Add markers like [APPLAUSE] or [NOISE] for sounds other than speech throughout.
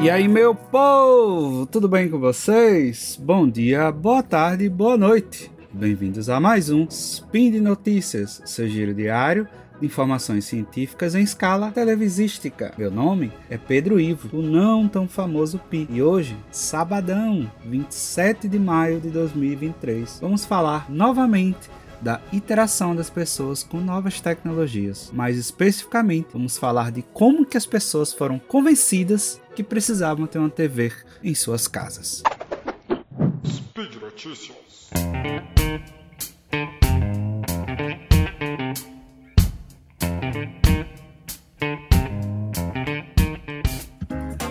E aí, meu povo, tudo bem com vocês? Bom dia, boa tarde, boa noite. Bem-vindos a mais um Spin de Notícias, seu giro diário de informações científicas em escala televisística. Meu nome é Pedro Ivo, o não tão famoso Pi. E hoje, sabadão, 27 de maio de 2023, vamos falar novamente da interação das pessoas com novas tecnologias. Mais especificamente, vamos falar de como que as pessoas foram convencidas que precisavam ter uma TV em suas casas. Speed Notícias.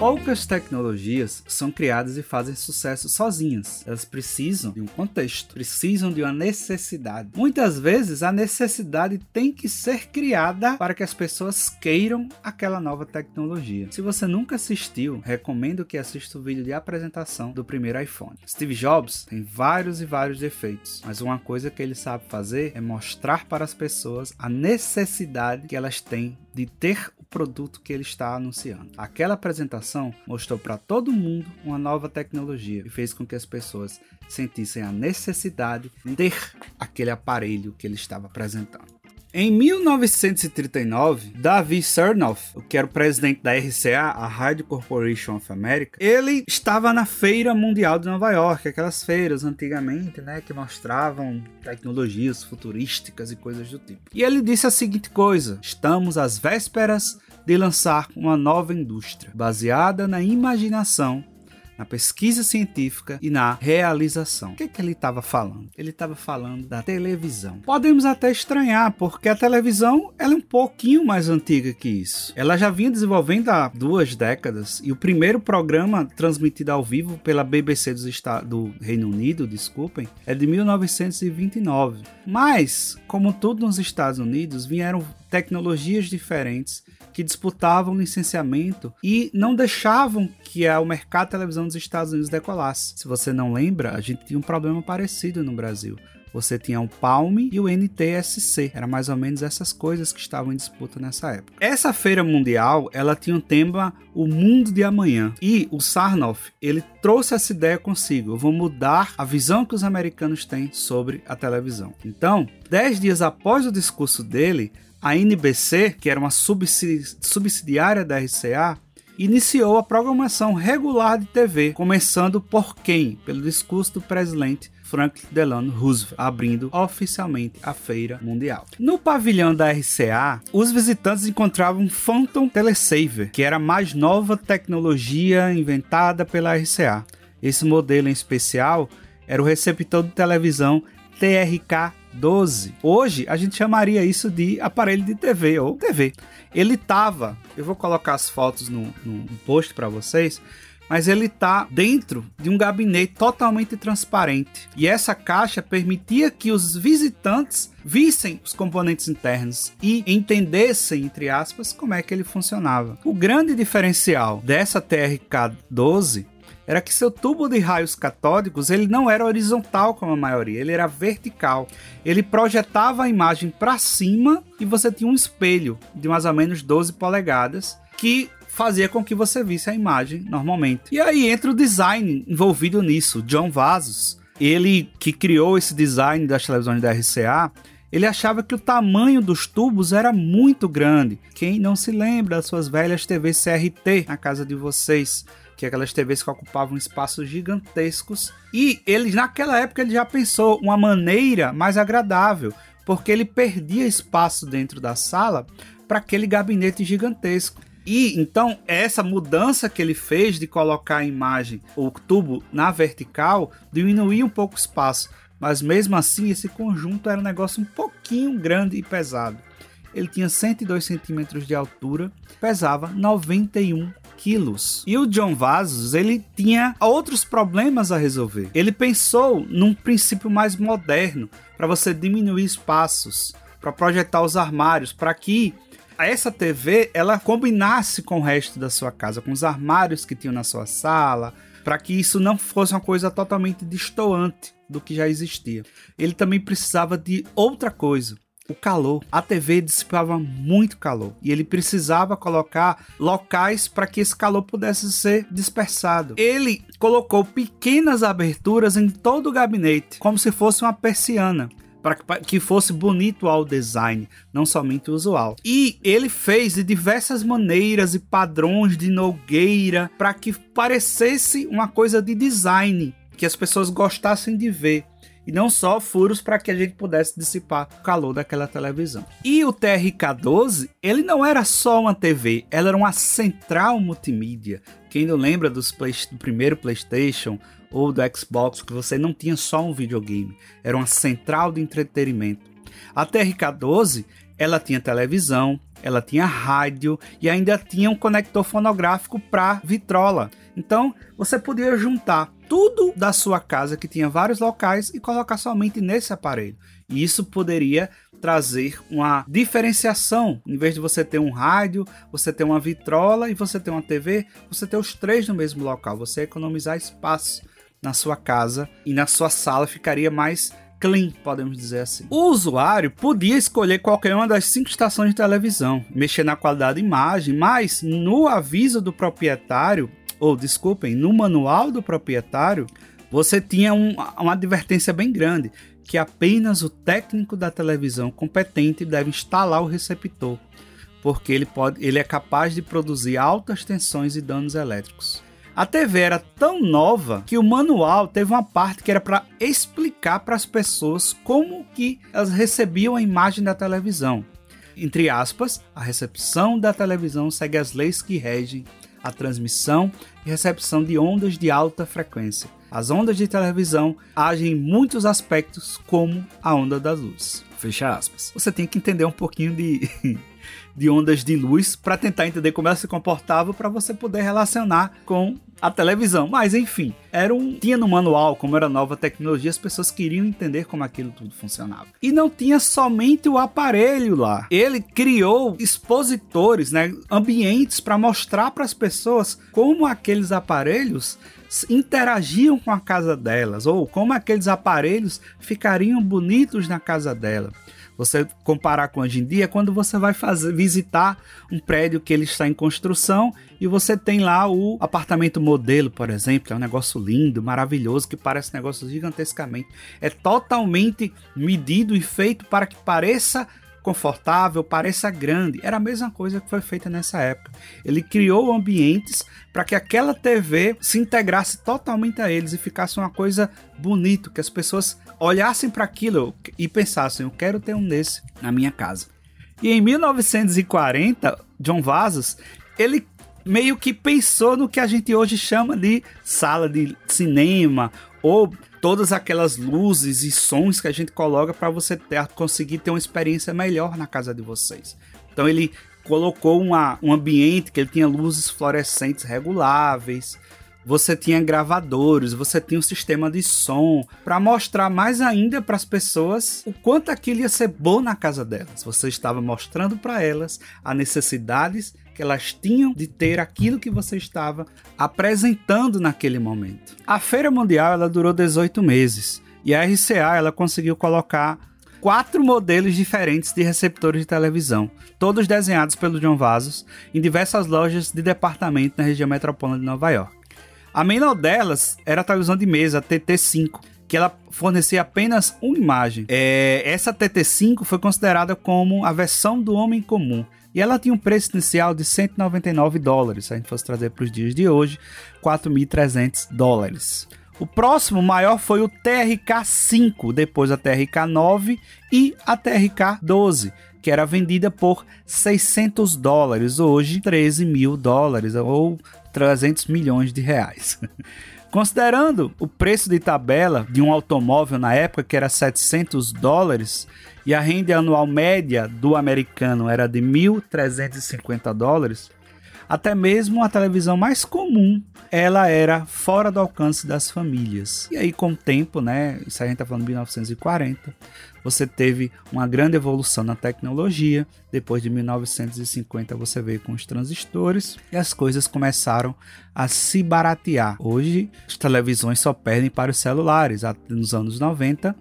Poucas tecnologias são criadas e fazem sucesso sozinhas. Elas precisam de um contexto, precisam de uma necessidade. Muitas vezes a necessidade tem que ser criada para que as pessoas queiram aquela nova tecnologia. Se você nunca assistiu, recomendo que assista o vídeo de apresentação do primeiro iPhone. Steve Jobs tem vários e vários defeitos, mas uma coisa que ele sabe fazer é mostrar para as pessoas a necessidade que elas têm de ter o produto que ele está anunciando. Aquela apresentação mostrou para todo mundo uma nova tecnologia e fez com que as pessoas sentissem a necessidade de ter aquele aparelho que ele estava apresentando. Em 1939, Davi Sarnoff, que era o presidente da RCA, a Radio Corporation of America, ele estava na Feira Mundial de Nova York, aquelas feiras antigamente, né, que mostravam tecnologias futurísticas e coisas do tipo. E ele disse a seguinte coisa: "Estamos às vésperas de lançar uma nova indústria baseada na imaginação na pesquisa científica e na realização. O que, é que ele estava falando? Ele estava falando da televisão. Podemos até estranhar, porque a televisão ela é um pouquinho mais antiga que isso. Ela já vinha desenvolvendo há duas décadas e o primeiro programa transmitido ao vivo pela BBC do Reino Unido, desculpem, é de 1929. Mas, como tudo nos Estados Unidos, vieram tecnologias diferentes que disputavam licenciamento e não deixavam que o mercado de televisão dos Estados Unidos decolasse. Se você não lembra, a gente tinha um problema parecido no Brasil. Você tinha o Palm e o NTSC. Era mais ou menos essas coisas que estavam em disputa nessa época. Essa feira mundial, ela tinha um tema o mundo de amanhã. E o Sarnoff, ele trouxe essa ideia consigo. Eu vou mudar a visão que os americanos têm sobre a televisão. Então, dez dias após o discurso dele, a NBC, que era uma subsidiária da RCA, iniciou a programação regular de TV, começando por quem? Pelo discurso do presidente Franklin Delano Roosevelt, abrindo oficialmente a feira mundial. No pavilhão da RCA, os visitantes encontravam um Phantom Telesaver, que era a mais nova tecnologia inventada pela RCA. Esse modelo em especial era o receptor de televisão TRK 12. Hoje a gente chamaria isso de aparelho de TV ou TV. Ele tava, eu vou colocar as fotos no, no post para vocês, mas ele tá dentro de um gabinete totalmente transparente. E essa caixa permitia que os visitantes vissem os componentes internos e entendessem, entre aspas, como é que ele funcionava. O grande diferencial dessa TRK 12 era que seu tubo de raios catódicos ele não era horizontal como a maioria, ele era vertical. Ele projetava a imagem para cima e você tinha um espelho de mais ou menos 12 polegadas que fazia com que você visse a imagem normalmente. E aí entra o design envolvido nisso. John Vasos, ele que criou esse design das televisões da RCA, ele achava que o tamanho dos tubos era muito grande. Quem não se lembra das suas velhas TVs CRT na casa de vocês? Que é aquelas TVs que ocupavam espaços gigantescos. E ele, naquela época, ele já pensou uma maneira mais agradável, porque ele perdia espaço dentro da sala para aquele gabinete gigantesco. E então essa mudança que ele fez de colocar a imagem, o tubo na vertical, diminuía um pouco o espaço, mas mesmo assim esse conjunto era um negócio um pouquinho grande e pesado. Ele tinha 102 centímetros de altura, pesava 91 quilos. E o John Vasos, ele tinha outros problemas a resolver. Ele pensou num princípio mais moderno para você diminuir espaços, para projetar os armários, para que essa TV ela combinasse com o resto da sua casa, com os armários que tinham na sua sala, para que isso não fosse uma coisa totalmente distoante do que já existia. Ele também precisava de outra coisa. O calor. A TV dissipava muito calor e ele precisava colocar locais para que esse calor pudesse ser dispersado. Ele colocou pequenas aberturas em todo o gabinete, como se fosse uma persiana para que fosse bonito ao design, não somente usual. E ele fez de diversas maneiras e padrões de Nogueira para que parecesse uma coisa de design que as pessoas gostassem de ver e não só furos para que a gente pudesse dissipar o calor daquela televisão. E o TRK-12, ele não era só uma TV, ela era uma central multimídia. Quem não lembra dos play, do primeiro PlayStation ou do Xbox, que você não tinha só um videogame, era uma central de entretenimento. A TRK-12, ela tinha televisão, ela tinha rádio e ainda tinha um conector fonográfico para vitrola. Então, você podia juntar tudo da sua casa que tinha vários locais e colocar somente nesse aparelho. E isso poderia trazer uma diferenciação. Em vez de você ter um rádio, você ter uma vitrola e você ter uma TV, você ter os três no mesmo local. Você economizar espaço na sua casa e na sua sala ficaria mais clean, podemos dizer assim. O usuário podia escolher qualquer uma das cinco estações de televisão, mexer na qualidade da imagem, mas no aviso do proprietário ou desculpem, no manual do proprietário, você tinha um, uma advertência bem grande que apenas o técnico da televisão competente deve instalar o receptor, porque ele, pode, ele é capaz de produzir altas tensões e danos elétricos. A TV era tão nova que o manual teve uma parte que era para explicar para as pessoas como que elas recebiam a imagem da televisão. Entre aspas, a recepção da televisão segue as leis que regem a transmissão e recepção de ondas de alta frequência. As ondas de televisão agem em muitos aspectos como a onda da luz. Fecha aspas. Você tem que entender um pouquinho de [LAUGHS] de ondas de luz para tentar entender como ela se comportava para você poder relacionar com a televisão. Mas enfim, era um tinha no manual como era nova tecnologia, as pessoas queriam entender como aquilo tudo funcionava. E não tinha somente o aparelho lá. Ele criou expositores, né, ambientes para mostrar para as pessoas como aqueles aparelhos interagiam com a casa delas ou como aqueles aparelhos ficariam bonitos na casa dela. Você comparar com hoje em dia, quando você vai fazer visitar um prédio que ele está em construção e você tem lá o apartamento modelo, por exemplo, é um negócio lindo, maravilhoso, que parece um negócio gigantescamente. É totalmente medido e feito para que pareça confortável, pareça grande. Era a mesma coisa que foi feita nessa época. Ele criou ambientes para que aquela TV se integrasse totalmente a eles e ficasse uma coisa bonita, que as pessoas olhassem para aquilo e pensassem: eu quero ter um desse na minha casa. E em 1940, John Vazos, ele meio que pensou no que a gente hoje chama de sala de cinema ou todas aquelas luzes e sons que a gente coloca para você ter, conseguir ter uma experiência melhor na casa de vocês. Então ele colocou uma, um ambiente que ele tinha luzes fluorescentes reguláveis, você tinha gravadores, você tinha um sistema de som para mostrar mais ainda para as pessoas o quanto aquilo ia ser bom na casa delas. Você estava mostrando para elas as necessidades que elas tinham de ter aquilo que você estava apresentando naquele momento. A Feira Mundial ela durou 18 meses e a RCA ela conseguiu colocar quatro modelos diferentes de receptores de televisão, todos desenhados pelo John Vasos em diversas lojas de departamento na região metropolitana de Nova York. A menor delas era a televisão de mesa TT5, que ela fornecia apenas uma imagem. É, essa TT5 foi considerada como a versão do homem comum e ela tinha um preço inicial de 199 dólares, se a gente fosse trazer para os dias de hoje, 4.300 dólares. O próximo maior foi o TRK-5, depois a TRK-9 e a TRK-12, que era vendida por 600 dólares, hoje 13 mil dólares, ou 300 milhões de reais. [LAUGHS] Considerando o preço de tabela de um automóvel na época, que era 700 dólares, e a renda anual média do americano era de 1.350 dólares, até mesmo a televisão mais comum, ela era fora do alcance das famílias. E aí, com o tempo, né? Isso a gente tá falando de 1940, você teve uma grande evolução na tecnologia. Depois de 1950, você veio com os transistores e as coisas começaram a se baratear. Hoje, as televisões só perdem para os celulares. Nos anos 90,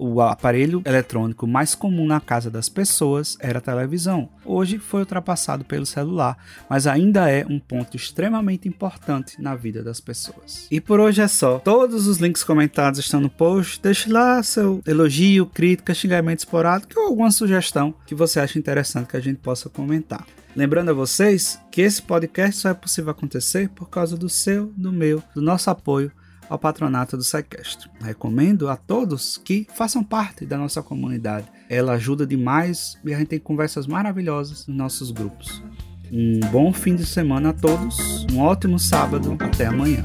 o aparelho eletrônico mais comum na casa das pessoas era a televisão. Hoje foi ultrapassado pelo celular, mas ainda é um ponto extremamente importante na vida das pessoas. E por hoje é só. Todos os links comentados estão no post. Deixe lá seu elogio, crítica, xingamento esporádico ou alguma sugestão que você acha interessante que a gente possa comentar. Lembrando a vocês que esse podcast só é possível acontecer por causa do seu, do meu, do nosso apoio ao patronato do Sequestro. Recomendo a todos que façam parte da nossa comunidade. Ela ajuda demais e a gente tem conversas maravilhosas nos nossos grupos. Um bom fim de semana a todos, um ótimo sábado, até amanhã.